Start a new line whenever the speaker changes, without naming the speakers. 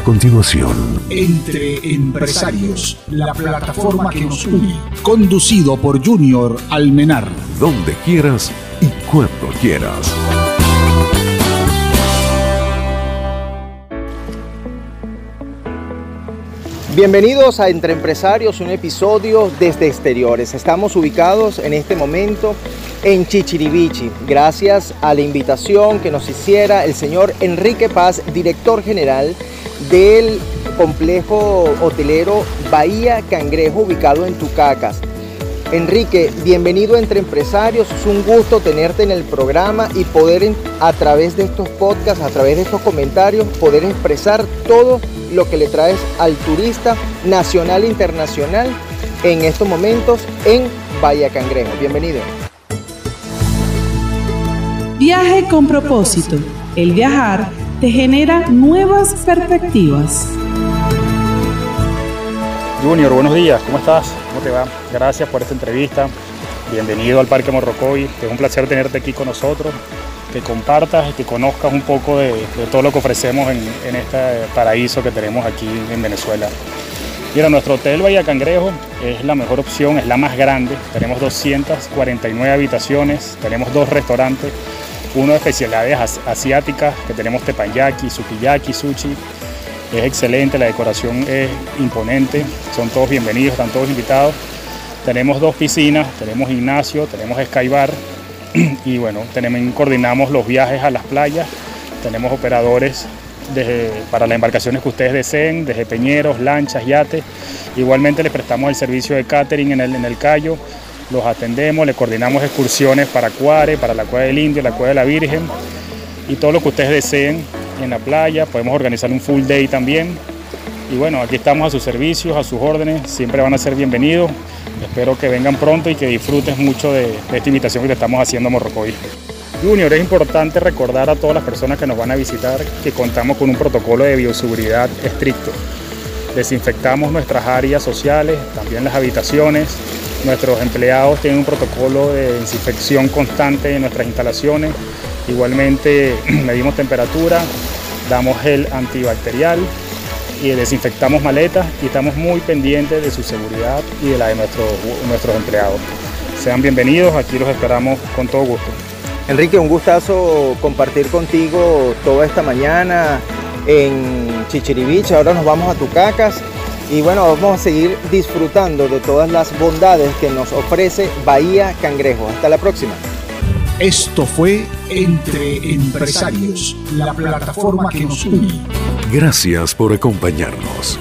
continuación,
Entre Empresarios, la plataforma que nos une. Conducido por Junior Almenar.
donde quieras y cuando quieras.
Bienvenidos a Entre Empresarios, un episodio desde exteriores. Estamos ubicados en este momento en Chichiribichi, gracias a la invitación que nos hiciera el señor Enrique Paz, director general del complejo hotelero Bahía Cangrejo, ubicado en Tucacas. Enrique, bienvenido Entre Empresarios. Es un gusto tenerte en el programa y poder a través de estos podcasts, a través de estos comentarios, poder expresar todo lo que le traes al turista nacional e internacional en estos momentos en Bahía Cangrejo. Bienvenido.
Viaje con propósito. El viajar te genera nuevas perspectivas.
Junior, buenos días, ¿cómo estás? ¿Cómo te va? Gracias por esta entrevista. Bienvenido al Parque Morrocoy. Es un placer tenerte aquí con nosotros, que compartas y que conozcas un poco de, de todo lo que ofrecemos en, en este paraíso que tenemos aquí en Venezuela. Mira, nuestro hotel Bahía Cangrejo es la mejor opción, es la más grande. Tenemos 249 habitaciones, tenemos dos restaurantes, uno de especialidades as- asiáticas, que tenemos teppanyaki, sukiyaki, sushi, es excelente, la decoración es imponente, son todos bienvenidos, están todos invitados. Tenemos dos piscinas, tenemos gimnasio, tenemos skybar y bueno, tenemos, coordinamos los viajes a las playas, tenemos operadores para las embarcaciones que ustedes deseen, desde peñeros, lanchas, yates. Igualmente les prestamos el servicio de catering en el, en el Cayo, los atendemos, les coordinamos excursiones para Cuare, para la Cueva del Indio, la Cueva de la Virgen y todo lo que ustedes deseen en la playa. Podemos organizar un full day también. Y bueno, aquí estamos a sus servicios, a sus órdenes. Siempre van a ser bienvenidos. Espero que vengan pronto y que disfrutes mucho de, de esta invitación que te estamos haciendo a Morrocoy. Junior, es importante recordar a todas las personas que nos van a visitar que contamos con un protocolo de bioseguridad estricto. Desinfectamos nuestras áreas sociales, también las habitaciones. Nuestros empleados tienen un protocolo de desinfección constante de nuestras instalaciones. Igualmente medimos temperatura, damos gel antibacterial y desinfectamos maletas y estamos muy pendientes de su seguridad y de la de nuestros, nuestros empleados. Sean bienvenidos, aquí los esperamos con todo gusto.
Enrique, un gustazo compartir contigo toda esta mañana en Chichiribichi. Ahora nos vamos a Tucacas y bueno, vamos a seguir disfrutando de todas las bondades que nos ofrece Bahía Cangrejo. Hasta la próxima.
Esto fue Entre Empresarios, la plataforma que nos une.
Gracias por acompañarnos.